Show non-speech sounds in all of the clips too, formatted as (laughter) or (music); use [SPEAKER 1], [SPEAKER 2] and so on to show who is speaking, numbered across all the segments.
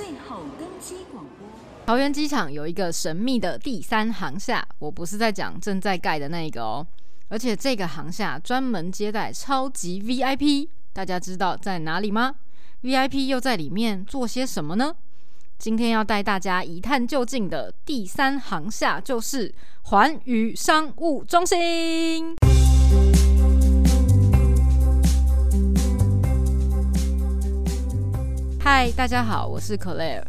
[SPEAKER 1] 最后登机广播。
[SPEAKER 2] 桃园机场有一个神秘的第三航厦，我不是在讲正在盖的那一个哦，而且这个航厦专门接待超级 VIP，大家知道在哪里吗？VIP 又在里面做些什么呢？今天要带大家一探究竟的第三航厦就是环宇商务中心。嗨，大家好，我是 Claire。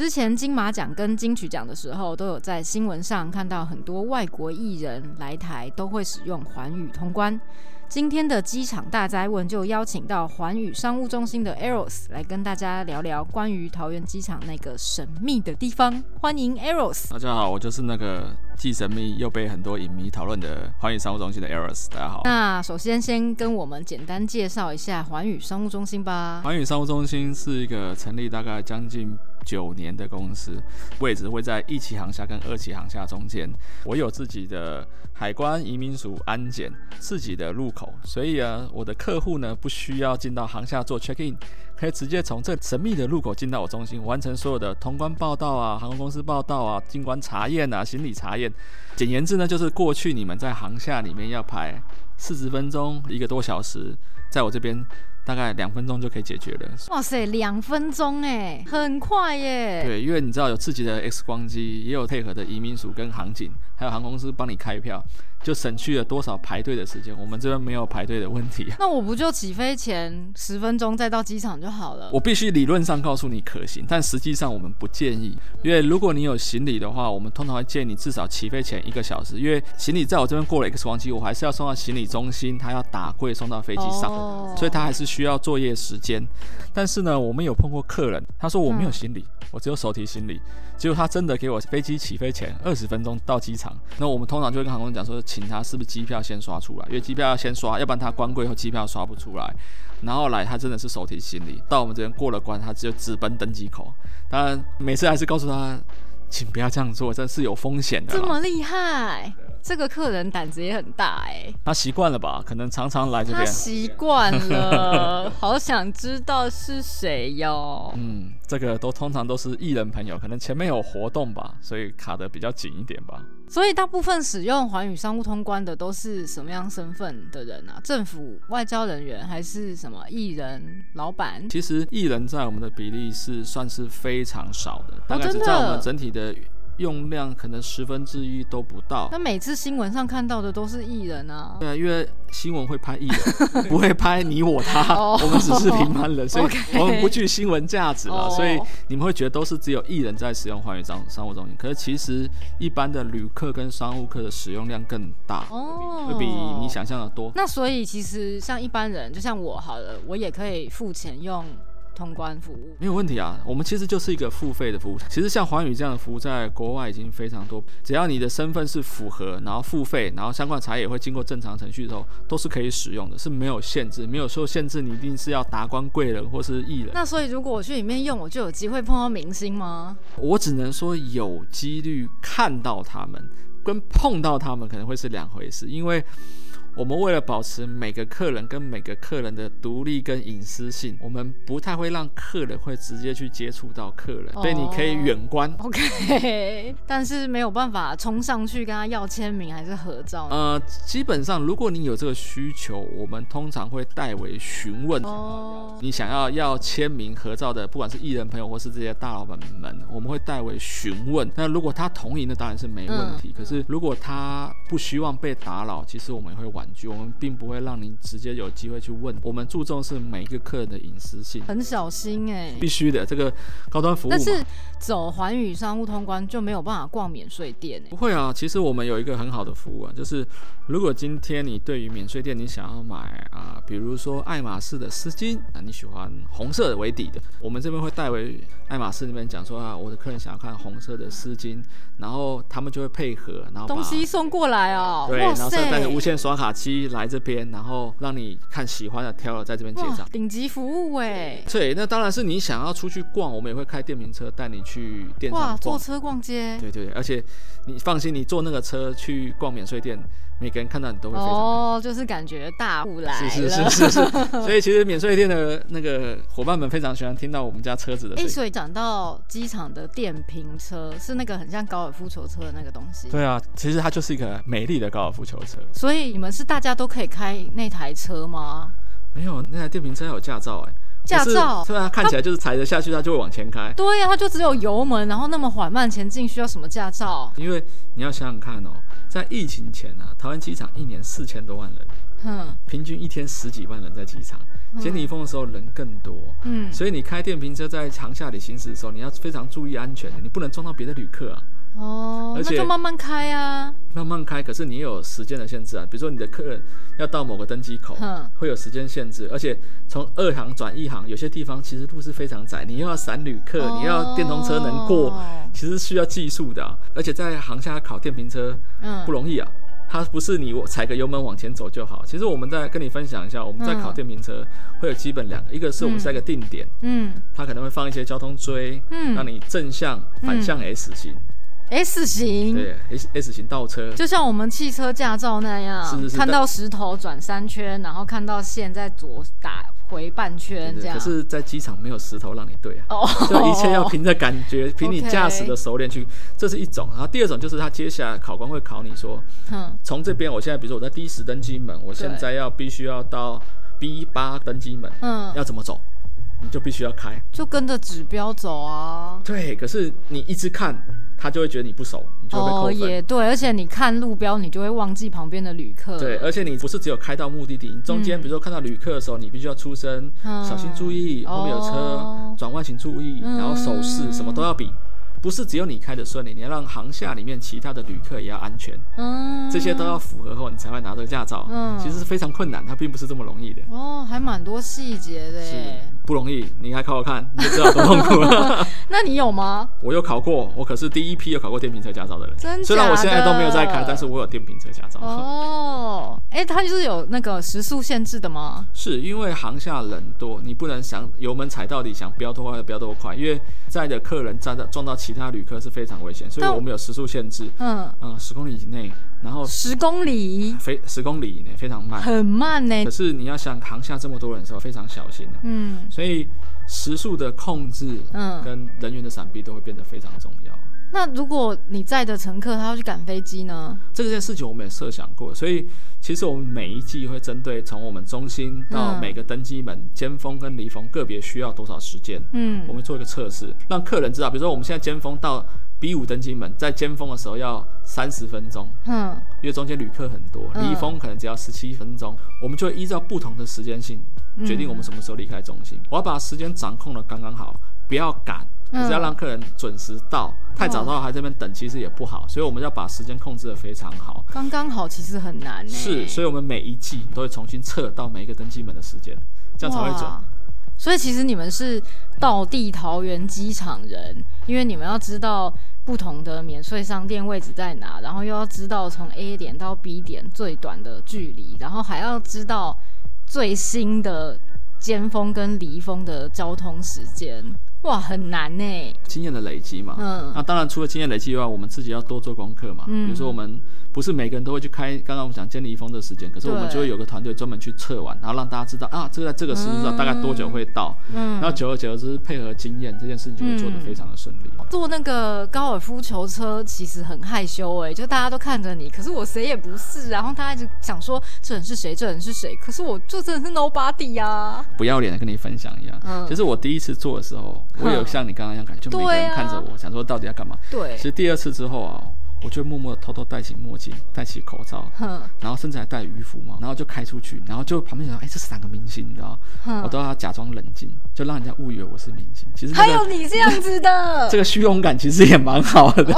[SPEAKER 2] 之前金马奖跟金曲奖的时候，都有在新闻上看到很多外国艺人来台都会使用环宇通关。今天的机场大哉问就邀请到环宇商务中心的 Eros 来跟大家聊聊关于桃园机场那个神秘的地方。欢迎 Eros。
[SPEAKER 3] 大家好，我就是那个既神秘又被很多影迷讨论的环宇商务中心的 Eros。大家好。
[SPEAKER 2] 那首先先跟我们简单介绍一下环宇商务中心吧。
[SPEAKER 3] 环宇商务中心是一个成立大概将近九年的公司，位置会在一期航厦跟二期航厦中间。我有自己的海关、移民署、安检，自己的入口，所以啊，我的客户呢不需要进到航厦做 check in，可以直接从这神秘的入口进到我中心，完成所有的通关报到啊、航空公司报到啊、进关查验啊、行李查验。简言之呢，就是过去你们在航厦里面要排四十分钟、一个多小时，在我这边。大概两分钟就可以解决了。
[SPEAKER 2] 哇塞，两分钟哎，很快耶。
[SPEAKER 3] 对，因为你知道有刺激的 X 光机，也有配合的移民署跟航警，还有航空公司帮你开票。就省去了多少排队的时间？我们这边没有排队的问题。(laughs)
[SPEAKER 2] 那我不就起飞前十分钟再到机场就好了？
[SPEAKER 3] 我必须理论上告诉你可行，但实际上我们不建议，因为如果你有行李的话，我们通常会建议你至少起飞前一个小时，因为行李在我这边过了 X 光机，我还是要送到行李中心，他要打柜送到飞机上，哦，所以他还是需要作业时间。但是呢，我们有碰过客人，他说我没有行李，嗯、我只有手提行李，结果他真的给我飞机起飞前二十分钟到机场。那我们通常就会跟航空公司讲说。请他是不是机票先刷出来？因为机票要先刷，要不然他关柜后机票刷不出来。然后来，他真的是手提行李到我们这边过了关，他只有直奔登机口。当然，每次还是告诉他，请不要这样做，这是有风险的。
[SPEAKER 2] 这么厉害。这个客人胆子也很大哎、欸，
[SPEAKER 3] 他习惯了吧？可能常常来这边。他
[SPEAKER 2] 习惯了，(laughs) 好想知道是谁哟。
[SPEAKER 3] 嗯，这个都通常都是艺人朋友，可能前面有活动吧，所以卡得比较紧一点吧。
[SPEAKER 2] 所以大部分使用环宇商务通关的都是什么样身份的人啊？政府、外交人员还是什么艺人、老板？
[SPEAKER 3] 其实艺人在我们的比例是算是非常少的，大概是在我们整体的。用量可能十分之一都不到。
[SPEAKER 2] 那每次新闻上看到的都是艺人啊。
[SPEAKER 3] 对啊，因为新闻会拍艺人，(laughs) 不会拍你我他。我们只是平凡人，所以 (laughs) 我们不具新闻价值了。所以你们会觉得都是只有艺人在使用环宇商商务中心。可是其实一般的旅客跟商务客的使用量更大，会比你想象的多。
[SPEAKER 2] 那所以其实像一般人，就像我好了，我也可以付钱用。通关服务没
[SPEAKER 3] 有问题啊，我们其实就是一个付费的服务。其实像环宇这样的服务，在国外已经非常多。只要你的身份是符合，然后付费，然后相关查验也会经过正常程序的时候，都是可以使用的，是没有限制，没有说限制你一定是要达官贵人或是艺人。
[SPEAKER 2] 那所以如果我去里面用，我就有机会碰到明星吗？
[SPEAKER 3] 我只能说有几率看到他们，跟碰到他们可能会是两回事，因为。我们为了保持每个客人跟每个客人的独立跟隐私性，我们不太会让客人会直接去接触到客人，所以你可以远观。
[SPEAKER 2] OK，(laughs) 但是没有办法冲上去跟他要签名还是合照。
[SPEAKER 3] 呃，基本上如果你有这个需求，我们通常会代为询问。哦，你想要要签名合照的，不管是艺人朋友或是这些大老板们，我们会代为询问。那如果他同意，那当然是没问题。嗯、可是如果他不希望被打扰，其实我们也会婉。我们并不会让您直接有机会去问，我们注重是每一个客人的隐私性，
[SPEAKER 2] 很小心哎、欸，
[SPEAKER 3] 必须的，这个高端服务。
[SPEAKER 2] 但是走环宇商务通关就没有办法逛免税店、欸、
[SPEAKER 3] 不会啊，其实我们有一个很好的服务啊，就是如果今天你对于免税店你想要买啊，比如说爱马仕的丝巾啊，你喜欢红色为底的，我们这边会代为爱马仕那边讲说啊，我的客人想要看红色的丝巾，然后他们就会配合，然后
[SPEAKER 2] 东西送过来哦，
[SPEAKER 3] 对，然后再带着无线刷卡机来这边，然后让你看喜欢的，挑了在这边结账，
[SPEAKER 2] 顶级服务哎。
[SPEAKER 3] 对，那当然是你想要出去逛，我们也会开电瓶车带你去店上逛。
[SPEAKER 2] 哇，坐车逛街。
[SPEAKER 3] 对对对，而且你放心，你坐那个车去逛免税店，每个人看到你都会非常
[SPEAKER 2] 哦，就是感觉大户来了，
[SPEAKER 3] 是是是是是，(laughs) 所以其实免税店的那个伙伴们非常喜欢听到我们家车子的声音。
[SPEAKER 2] 哎，所以讲到机场的电瓶车，是那个很像高尔夫球车的那个东西。
[SPEAKER 3] 对啊，其实它就是一个美丽的高尔夫球车。
[SPEAKER 2] 所以你们是大家都可以开那台车吗？
[SPEAKER 3] 没有，那台电瓶车要有驾照哎、欸。
[SPEAKER 2] 驾照，
[SPEAKER 3] 对啊，看起来就是踩着下去，它就会往前开。
[SPEAKER 2] 对呀、啊，它就只有油门，然后那么缓慢前进，需要什么驾照？
[SPEAKER 3] 因为你要想想看哦，在疫情前啊，台湾机场一年四千多万人，嗯，平均一天十几万人在机场。解离峰的时候人更多，嗯，所以你开电瓶车在航下里行驶的时候，你要非常注意安全，你不能撞到别的旅客啊。
[SPEAKER 2] 哦，而且那就慢慢开啊，
[SPEAKER 3] 慢慢开。可是你也有时间的限制啊，比如说你的客人要到某个登机口，会有时间限制。而且从二行转一行，有些地方其实路是非常窄，你又要闪旅客，你要电动车能过，其实需要技术的。而且在航下考电瓶车，嗯，不容易啊。它不是你我踩个油门往前走就好。其实我们再跟你分享一下，我们在考电瓶车会有基本两个，一个是我们在一个定点，嗯，它可能会放一些交通锥，嗯，让你正向、反向 S 型。
[SPEAKER 2] S 型，
[SPEAKER 3] 对，S S 型倒车，
[SPEAKER 2] 就像我们汽车驾照那样，是是是，看到石头转三圈，然后看到线在左打回半圈这样。
[SPEAKER 3] 可是，在机场没有石头让你对啊，哦，就一切要凭着感觉，凭你 (laughs) 驾驶的熟练去，这是一种。然后第二种就是他接下来考官会考你说，嗯，从这边，我现在比如说我在 D 十登机门，我现在要必须要到 B 八登机门，嗯，要怎么走？你就必须要开，
[SPEAKER 2] 就跟着指标走啊。
[SPEAKER 3] 对，可是你一直看，他就会觉得你不熟，你就会被扣分。
[SPEAKER 2] 哦，也对，而且你看路标，你就会忘记旁边的旅客。
[SPEAKER 3] 对，而且你不是只有开到目的地，你中间比如说看到旅客的时候，你必须要出声，嗯、小心注意，后面有车，哦、转弯请注意，然后手势什么都要比。不是只有你开的顺利，你要让航下里面其他的旅客也要安全，嗯，这些都要符合后，你才会拿这个驾照。嗯，其实是非常困难，它并不是这么容易的。
[SPEAKER 2] 哦，还蛮多细节的，
[SPEAKER 3] 是不容易。你还考考看，你就知道多痛苦了。(laughs)
[SPEAKER 2] 那你有吗？
[SPEAKER 3] 我有考过，我可是第一批有考过电瓶车驾照的人。
[SPEAKER 2] 真的？
[SPEAKER 3] 虽然我现在都没有在开，但是我有电瓶车驾照。
[SPEAKER 2] 哦，哎、欸，它就是有那个时速限制的吗？
[SPEAKER 3] 是因为航下人多，你不能想油门踩到底，想飙多快就飙多快，因为在的客人站到撞到其他旅客是非常危险，所以我们有时速限制。嗯嗯，十公里以内，然后
[SPEAKER 2] 十公里，
[SPEAKER 3] 非十公里以内非常慢，
[SPEAKER 2] 很慢呢。
[SPEAKER 3] 可是你要想扛下这么多人的时候，非常小心的。嗯，所以时速的控制，嗯，跟人员的闪避都会变得非常重要。
[SPEAKER 2] 那如果你载的乘客他要去赶飞机呢？
[SPEAKER 3] 这件事情我们也设想过，所以其实我们每一季会针对从我们中心到每个登机门尖峰跟离峰个别需要多少时间，嗯，我们做一个测试，让客人知道，比如说我们现在尖峰到 B 五登机门，在尖峰的时候要三十分钟，嗯，因为中间旅客很多，离峰可能只要十七分钟，我们就会依照不同的时间性决定我们什么时候离开中心。我要把时间掌控的刚刚好，不要赶。可是要让客人准时到，太早到还在这边等，其实也不好，所以我们要把时间控制的非常好。
[SPEAKER 2] 刚刚好其实很难呢。
[SPEAKER 3] 是，所以我们每一季都会重新测到每一个登机门的时间，这样才会准。
[SPEAKER 2] 所以其实你们是到地桃园机场人，因为你们要知道不同的免税商店位置在哪，然后又要知道从 A 点到 B 点最短的距离，然后还要知道最新的尖峰跟离峰的交通时间。哇，很难呢。
[SPEAKER 3] 经验的累积嘛，嗯，那当然除了经验累积以外，我们自己要多做功课嘛。嗯，比如说我们不是每个人都会去开，刚刚我们讲建立一封的时间，可是我们就会有个团队专门去测完，然后让大家知道啊，这个在这个时间上大概多久会到。嗯，然后久而久之配合经验，这件事情就会做得非常的顺利。
[SPEAKER 2] 做那个高尔夫球车其实很害羞哎，就大家都看着你，可是我谁也不是，然后他一直想说这人是谁，这人是谁，可是我就真的是 nobody 呀，啊。
[SPEAKER 3] 不要脸的跟你分享一样，嗯，其实我第一次做的时候。我有像你刚刚一样感觉，就每个人看着我，想说到底要干嘛？
[SPEAKER 2] 对，
[SPEAKER 3] 其实第二次之后啊。我就默默的偷偷戴起墨镜，戴起口罩，然后甚至还戴渔夫帽，然后就开出去，然后就旁边想，哎，这是哪个明星？你知道？我都要假装冷静，就让人家误以为我是明星。其实还
[SPEAKER 2] 有你这样子的，(laughs)
[SPEAKER 3] 这个虚荣感其实也蛮好的。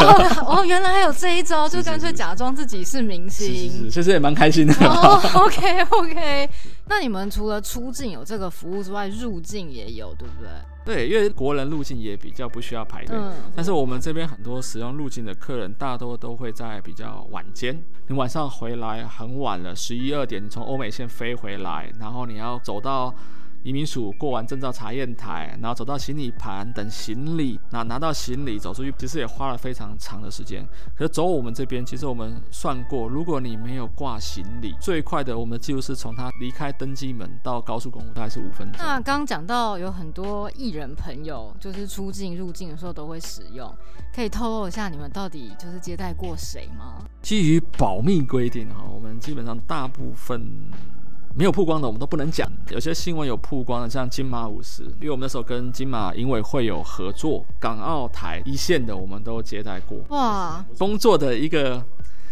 [SPEAKER 2] 哦，原来还有这一招，(laughs) 就干脆假装自己是明星，
[SPEAKER 3] 是是是，其实也蛮开心的。
[SPEAKER 2] 哦，OK OK，那你们除了出境有这个服务之外，入境也有，对不对？
[SPEAKER 3] 对，因为国人入境也比较不需要排队，嗯、但是我们这边很多使用入境的客人，大多都会在比较晚间。你晚上回来很晚了，十一二点，你从欧美线飞回来，然后你要走到移民署过完证照查验台，然后走到行李盘等行李，那拿到行李走出去，其实也花了非常长的时间。可是走我们这边，其实我们算过，如果你没有挂行李，最快的我们的记录是从他离开登机门到高速公路大概是五分钟。
[SPEAKER 2] 那刚刚讲到有很多艺人朋友，就是出境入境的时候都会使用，可以透露一下你们到底就是接待过谁吗？
[SPEAKER 3] 基于保密规定哈，我们基本上大部分。没有曝光的，我们都不能讲。有些新闻有曝光的，像金马五十，因为我们那时候跟金马影委会有合作，港澳台一线的我们都接待过。哇，工作的一个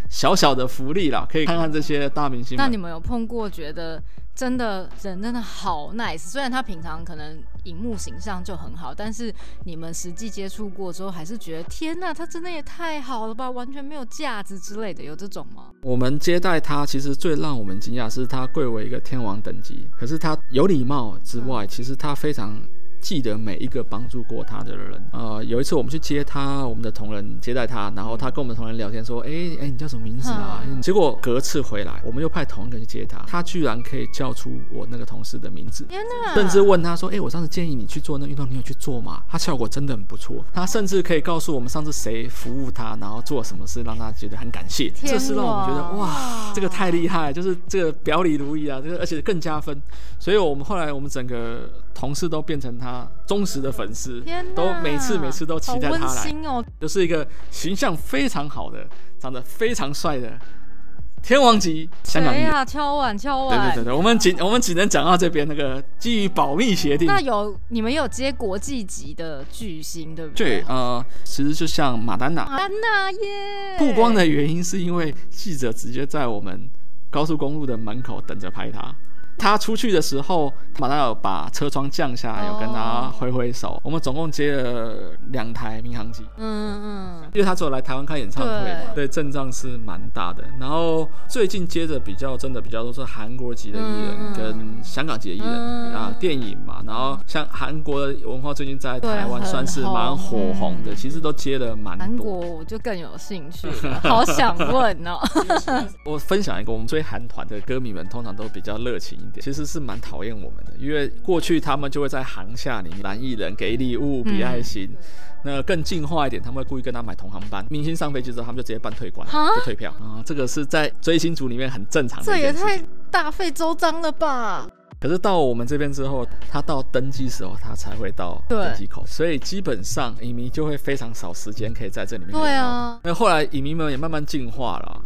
[SPEAKER 3] 小小的福利啦，可以看看这些大明星。
[SPEAKER 2] 那你们有碰过觉得？真的人真的好 nice，虽然他平常可能荧幕形象就很好，但是你们实际接触过之后，还是觉得天呐，他真的也太好了吧，完全没有架子之类的，有这种吗？
[SPEAKER 3] 我们接待他，其实最让我们惊讶是他贵为一个天王等级，可是他有礼貌之外，嗯、其实他非常。记得每一个帮助过他的人。呃，有一次我们去接他，我们的同仁接待他，然后他跟我们同仁聊天说：“哎、欸、哎、欸，你叫什么名字啊？”嗯、结果隔次回来，我们又派同一个去接他，他居然可以叫出我那个同事的名字，天哪！甚至问他说：“哎、欸，我上次建议你去做那运动，你有去做吗？”他效果真的很不错。他甚至可以告诉我们上次谁服务他，然后做什么事让他觉得很感谢。这是让我们觉得哇，这个太厉害，就是这个表里如一啊，这个而且更加分。所以我们后来我们整个同事都变成他忠实的粉丝，都每次每次都期待他来，哦、就是一个形象非常好的、长得非常帅的天王级香港艺人。
[SPEAKER 2] 敲碗敲碗，
[SPEAKER 3] 对对对对，我们仅我们只能讲到这边。那个基于保密协定，
[SPEAKER 2] 那有你们有接国际级的巨星，对不对？
[SPEAKER 3] 对，呃，其实就像马丹娜，
[SPEAKER 2] 马丹娜耶。
[SPEAKER 3] 曝光的原因是因为记者直接在我们高速公路的门口等着拍他。他出去的时候，马上有把车窗降下来，有跟他挥挥手。Oh. 我们总共接了两台民航机，嗯嗯，因为他只有来台湾开演唱会嘛，对，阵仗是蛮大的。然后最近接着比较真的比较多是韩国籍的艺人跟香港籍的艺人、嗯、啊，电影嘛。然后像韩国的文化最近在台湾算是蛮火红的，其实都接了蛮多。韩
[SPEAKER 2] 国我就更有兴趣了，好想问哦。(laughs)
[SPEAKER 3] 我分享一个，我们追韩团的歌迷们通常都比较热情。其实是蛮讨厌我们的，因为过去他们就会在航厦里面拦艺人给礼物、比爱心。嗯、那更进化一点，他们会故意跟他买同航班。明星上飞机之后，他们就直接办退关，就退票啊。这个是在追星族里面很正常的。这也
[SPEAKER 2] 太大费周章了吧？
[SPEAKER 3] 可是到我们这边之后，他到登机时候，他才会到登机口，所以基本上影迷就会非常少时间可以在这里面。
[SPEAKER 2] 对啊。
[SPEAKER 3] 那后来影迷们也慢慢进化了。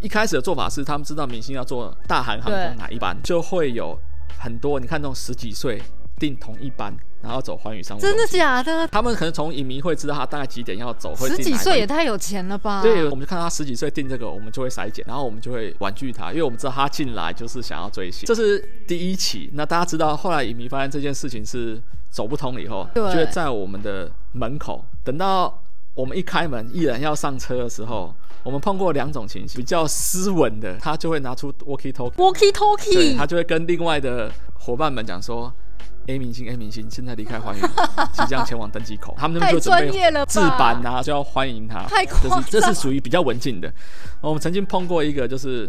[SPEAKER 3] 一开始的做法是，他们知道明星要做大韩航空哪一班，就会有很多你看那种十几岁订同一班，然后走寰宇商务。真
[SPEAKER 2] 的假的？
[SPEAKER 3] 他们可能从影迷会知道他大概几点要走。会十
[SPEAKER 2] 几岁也太有钱了吧？
[SPEAKER 3] 对，我们就看到他十几岁订这个，我们就会筛检，然后我们就会婉拒他，因为我们知道他进来就是想要追星。这是第一期。那大家知道，后来影迷发现这件事情是走不通了以后，对就会在我们的门口等到我们一开门，艺人要上车的时候。我们碰过两种情形，比较斯文的，他就会拿出 walkie talkie，walkie talkie，对，他就会跟另外的伙伴们讲说，A 明星，A 明星现在离开花园，即将前往登机口，(laughs) 他们就准备置板啊，就要欢迎他，
[SPEAKER 2] 太夸
[SPEAKER 3] 这是属于比较文静的。我们曾经碰过一个，就是。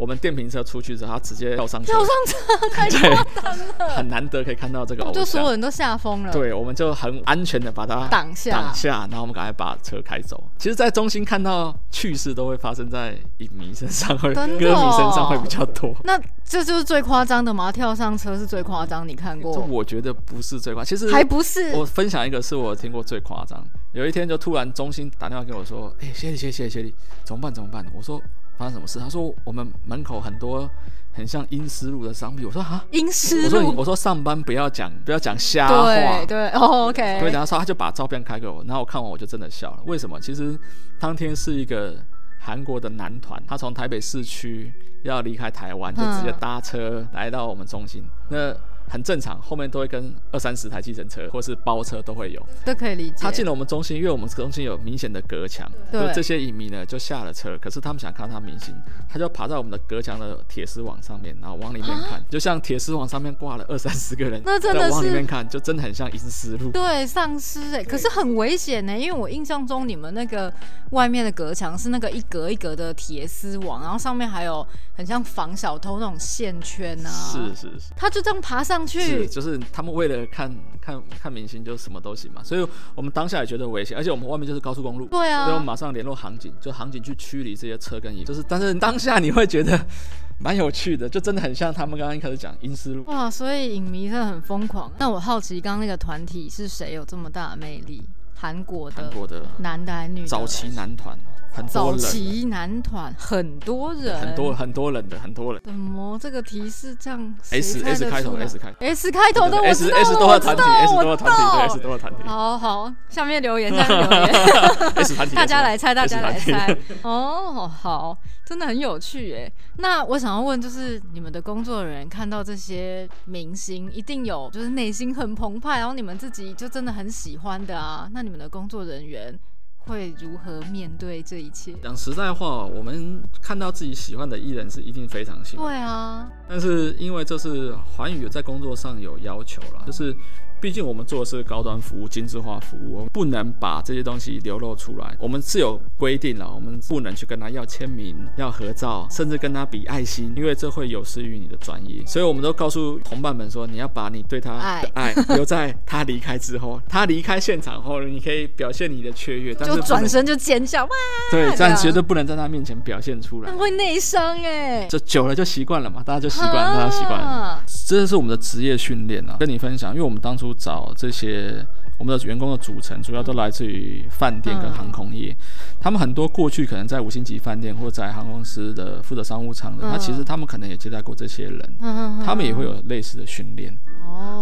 [SPEAKER 3] 我们电瓶车出去之后，他直接跳上车，
[SPEAKER 2] 跳上车 (laughs) 太夸张了，
[SPEAKER 3] 很难得可以看到这个偶像，
[SPEAKER 2] 就所有人都吓疯了。
[SPEAKER 3] 对，我们就很安全的把它挡下，挡下，然后我们赶快把车开走。其实，在中心看到趣事都会发生在影迷身上，或者歌迷身上会比较多。
[SPEAKER 2] 那这就是最夸张的吗？跳上车是最夸张？你看过？
[SPEAKER 3] 我觉得不是最夸张，其实
[SPEAKER 2] 还不是。
[SPEAKER 3] 我分享一个是我听过最夸张。有一天就突然中心打电话给我说：“哎，谢谢谢谢谢谢，怎么办怎么办？”我说。发生什么事？他说我们门口很多很像阴湿路的商品。我说啊，
[SPEAKER 2] 阴湿路。
[SPEAKER 3] 我说，我说上班不要讲不要讲瞎话。
[SPEAKER 2] 对对，oh, OK。
[SPEAKER 3] 对，然后说他就把照片开给我，然后我看完我就真的笑了。为什么？其实当天是一个韩国的男团，他从台北市区要离开台湾，就直接搭车来到我们中心。嗯、那很正常，后面都会跟二三十台计程车或是包车都会有，
[SPEAKER 2] 都可以理解。
[SPEAKER 3] 他进了我们中心，因为我们中心有明显的隔墙，对就这些影迷呢就下了车，可是他们想看到他明星，他就爬在我们的隔墙的铁丝网上面，然后往里面看，啊、就像铁丝网上面挂了二三十个人，
[SPEAKER 2] 那真的是
[SPEAKER 3] 往里面看，就真的很像阴丝路。
[SPEAKER 2] 对，丧尸哎，可是很危险呢，因为我印象中你们那个外面的隔墙是那个一格一格的铁丝网，然后上面还有很像防小偷那种线圈啊。
[SPEAKER 3] 是是是，
[SPEAKER 2] 他就这样爬上去。
[SPEAKER 3] 是，就是他们为了看看看明星，就什么都行嘛。所以我们当下也觉得危险，而且我们外面就是高速公路。
[SPEAKER 2] 对啊。
[SPEAKER 3] 所以我们马上联络航警，就航警去驱离这些车跟影。就是，但是当下你会觉得 (laughs) 蛮有趣的，就真的很像他们刚刚一开始讲阴丝路。
[SPEAKER 2] 哇，所以影迷真的很疯狂。那我好奇，刚刚那个团体是谁有这么大的魅力？韩国的，韩国的男的还是女的？
[SPEAKER 3] 早期男团。很多人，
[SPEAKER 2] 早期男团很多人，
[SPEAKER 3] 很多很多人的很多人。
[SPEAKER 2] 怎么这个提示这样
[SPEAKER 3] ？S S 开头，S 开头
[SPEAKER 2] ，S 开头的我知道，
[SPEAKER 3] 我知道，我知道，S 多的团体
[SPEAKER 2] ，S
[SPEAKER 3] 多的团体。
[SPEAKER 2] 好好，下面留言，下面留言，(laughs)
[SPEAKER 3] S 团体，
[SPEAKER 2] 大家来猜，大家来猜。哦，好，真的很有趣诶。那我想要问，就是你们的工作人员看到这些明星，一定有就是内心很澎湃，然后你们自己就真的很喜欢的啊。那你们的工作人员？会如何面对这一切？
[SPEAKER 3] 讲实在话，我们看到自己喜欢的艺人是一定非常喜欢。
[SPEAKER 2] 对啊，
[SPEAKER 3] 但是因为这是环宇在工作上有要求了，就是。毕竟我们做的是高端服务、精致化服务，我们不能把这些东西流露出来。我们是有规定了，我们不能去跟他要签名、要合照，甚至跟他比爱心，因为这会有失于你的专业。所以我们都告诉同伴们说，你要把你对他的爱留在他离开之后。他离开现场后，你可以表现你的雀跃，但是
[SPEAKER 2] 就转身就尖叫哇！
[SPEAKER 3] 对，这样绝对不能在他面前表现出来，
[SPEAKER 2] 会内伤哎。
[SPEAKER 3] 这久了就习惯了嘛，大家就习惯，大家习惯了。这是我们的职业训练啊，跟你分享，因为我们当初。找这些我们的员工的组成，主要都来自于饭店跟航空业。他们很多过去可能在五星级饭店或者在航空公司的负责商务舱的，那其实他们可能也接待过这些人，他们也会有类似的训练。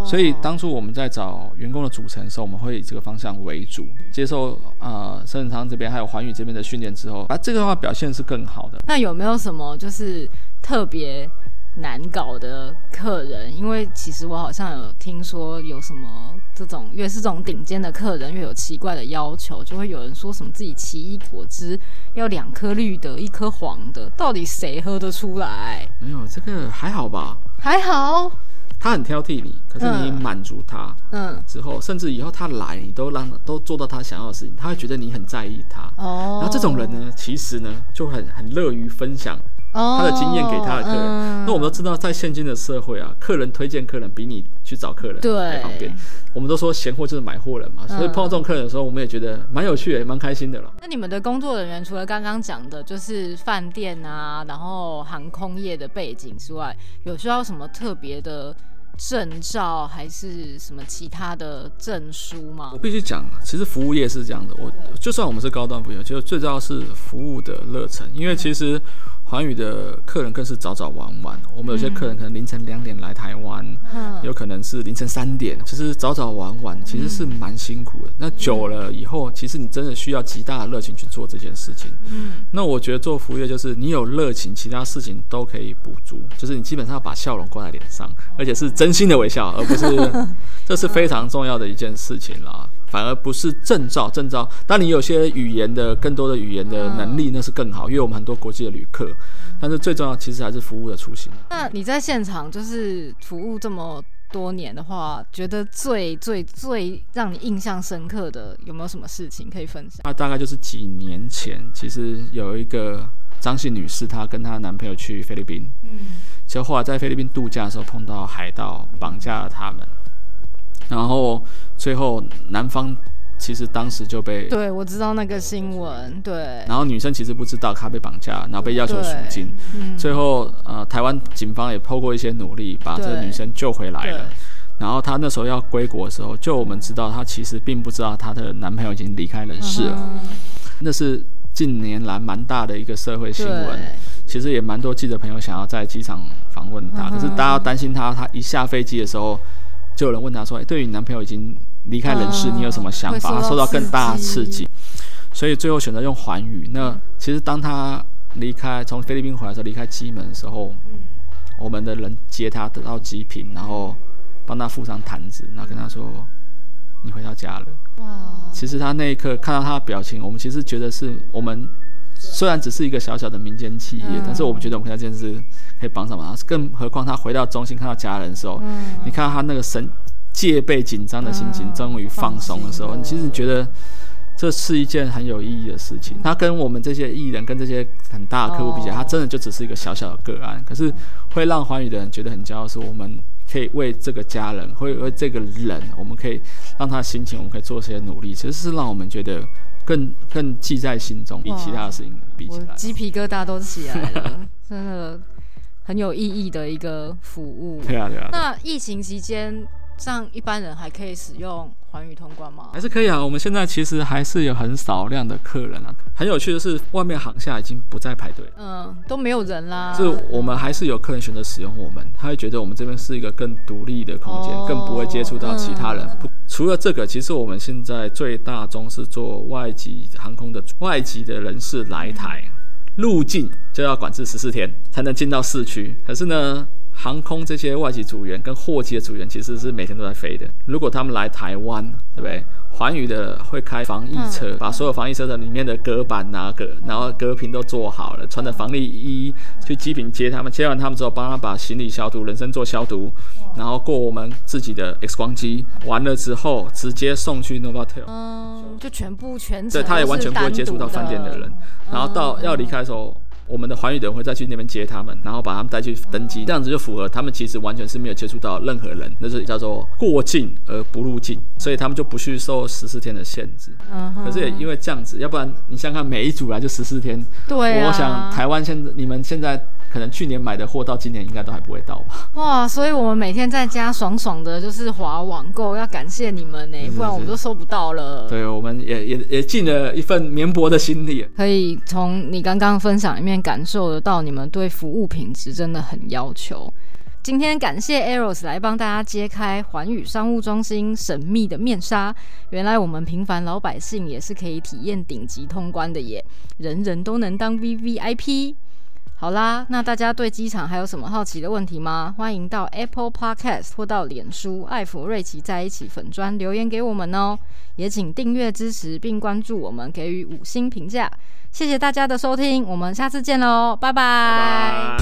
[SPEAKER 3] 所以当初我们在找员工的组成的时候，我们会以这个方向为主，接受啊，升恒昌这边还有环宇这边的训练之后，啊，这个的话表现是更好的。
[SPEAKER 2] 那有没有什么就是特别？难搞的客人，因为其实我好像有听说有什么这种越是这种顶尖的客人越有奇怪的要求，就会有人说什么自己奇异果汁要两颗绿的，一颗黄的，到底谁喝得出来？
[SPEAKER 3] 没有这个还好吧？
[SPEAKER 2] 还好。
[SPEAKER 3] 他很挑剔你，可是你满足他，嗯，之后甚至以后他来，你都让都做到他想要的事情，他会觉得你很在意他。哦。然后这种人呢，其实呢就很很乐于分享。他的经验给他的客人，哦、那我们都知道，在现今的社会啊，客人推荐客人比你去找客人还方便。我们都说闲货就是买货人嘛，所以碰到这种客人的时候，我们也觉得蛮有趣的，也蛮开心的了。
[SPEAKER 2] 那你们的工作人员除了刚刚讲的，就是饭店啊，然后航空业的背景之外，有需要什么特别的？证照还是什么其他的证书吗？
[SPEAKER 3] 我必须讲，其实服务业是这样的。我就算我们是高端服务业，就最重要是服务的热忱。因为其实环宇的客人更是早早晚晚。我们有些客人可能凌晨两点来台湾，嗯、有可能是凌晨三点。其实早早晚晚其实是蛮辛苦的。嗯、那久了以后，其实你真的需要极大的热情去做这件事情。嗯，那我觉得做服务业就是你有热情，其他事情都可以补足。就是你基本上要把笑容挂在脸上，而且是真。真心的微笑，而不是，(laughs) 这是非常重要的一件事情啦。反而不是证照，证照，当你有些语言的更多的语言的能力，那是更好，因为我们很多国际的旅客。但是最重要，其实还是服务的初心。
[SPEAKER 2] 那你在现场就是服务这么多年的话，觉得最最最让你印象深刻的有没有什么事情可以分享？
[SPEAKER 3] 那大概就是几年前，其实有一个张姓女士，她跟她男朋友去菲律宾。嗯。就后来在菲律宾度假的时候碰到海盗绑架了他们，然后最后男方其实当时就被
[SPEAKER 2] 对，我知道那个新闻，对，
[SPEAKER 3] 然后女生其实不知道她被绑架，然后被要求赎金，嗯、最后呃台湾警方也透过一些努力把这个女生救回来了，然后她那时候要归国的时候，就我们知道她其实并不知道她的男朋友已经离开人世了，嗯、那是近年来蛮大的一个社会新闻。其实也蛮多记者朋友想要在机场访问他，可是大家担心她，她一下飞机的时候，就有人问他说：“哎，对于你男朋友已经离开人世，你有什么想法？”他受到更大的刺激，所以最后选择用环宇。那其实当他离开从菲律宾回来的时候，离开机门的时候，我们的人接他得到机坪，然后帮他附上毯子，然后跟他说：“你回到家了。”哇！其实他那一刻看到他的表情，我们其实觉得是我们。虽然只是一个小小的民间企业，嗯、但是我们觉得我们这件事可以帮上忙。更何况他回到中心看到家人的时候，嗯、你看到他那个神戒备紧张的心情终于放松的时候，你其实觉得这是一件很有意义的事情。他跟我们这些艺人跟这些很大的客户比起来，他真的就只是一个小小的个案。可是会让寰宇的人觉得很骄傲，是我们可以为这个家人，会为这个人，我们可以让他的心情，我们可以做些努力，其实是让我们觉得更更记在心中，比其他的事情比起来，
[SPEAKER 2] 鸡皮疙瘩都起来了，真的很有意义的一个服务。
[SPEAKER 3] 对啊，对啊。
[SPEAKER 2] 那疫情期间。像一般人还可以使用寰宇通关吗？
[SPEAKER 3] 还是可以啊。我们现在其实还是有很少量的客人啊。很有趣的是，外面航厦已经不再排队，
[SPEAKER 2] 嗯，都没有人啦。
[SPEAKER 3] 是我们还是有客人选择使用我们，他会觉得我们这边是一个更独立的空间，哦、更不会接触到其他人。嗯、除了这个，其实我们现在最大宗是做外籍航空的外籍的人士来台，路径就要管制十四天才能进到市区。可是呢，航空这些外籍组员跟货机的组员其实是每天都在飞的。如果他们来台湾，对不对？环宇的会开防疫车，把所有防疫车的里面的隔板啊、隔然后隔屏都做好了，穿着防疫衣去机坪接他们，接完他们之后，帮他把行李消毒、人身做消毒，然后过我们自己的 X 光机，完了之后直接送去 Novotel。
[SPEAKER 2] 嗯，就全部全程。
[SPEAKER 3] 对，他也完全不会接触到饭店的人，然后到要离开的时候。我们的环宇的人会再去那边接他们，然后把他们带去登机，这样子就符合他们其实完全是没有接触到任何人，那是叫做过境而不入境，所以他们就不去受十四天的限制。嗯哼，可是也因为这样子，要不然你想想看，每一组来就十四天，
[SPEAKER 2] 对啊，
[SPEAKER 3] 我想台湾现在你们现在。可能去年买的货到今年应该都还不会到吧？
[SPEAKER 2] 哇，所以我们每天在家爽爽的，就是滑网购，要感谢你们呢，不然我们都收不到了。
[SPEAKER 3] 对，我们也也也尽了一份绵薄的心力。
[SPEAKER 2] 可以从你刚刚分享里面感受得到，你们对服务品质真的很要求。今天感谢 Eros 来帮大家揭开环宇商务中心神秘的面纱，原来我们平凡老百姓也是可以体验顶级通关的耶，人人都能当 VVIP。好啦，那大家对机场还有什么好奇的问题吗？欢迎到 Apple Podcast 或到脸书艾弗瑞奇在一起粉专留言给我们哦。也请订阅支持并关注我们，给予五星评价。谢谢大家的收听，我们下次见喽，拜拜。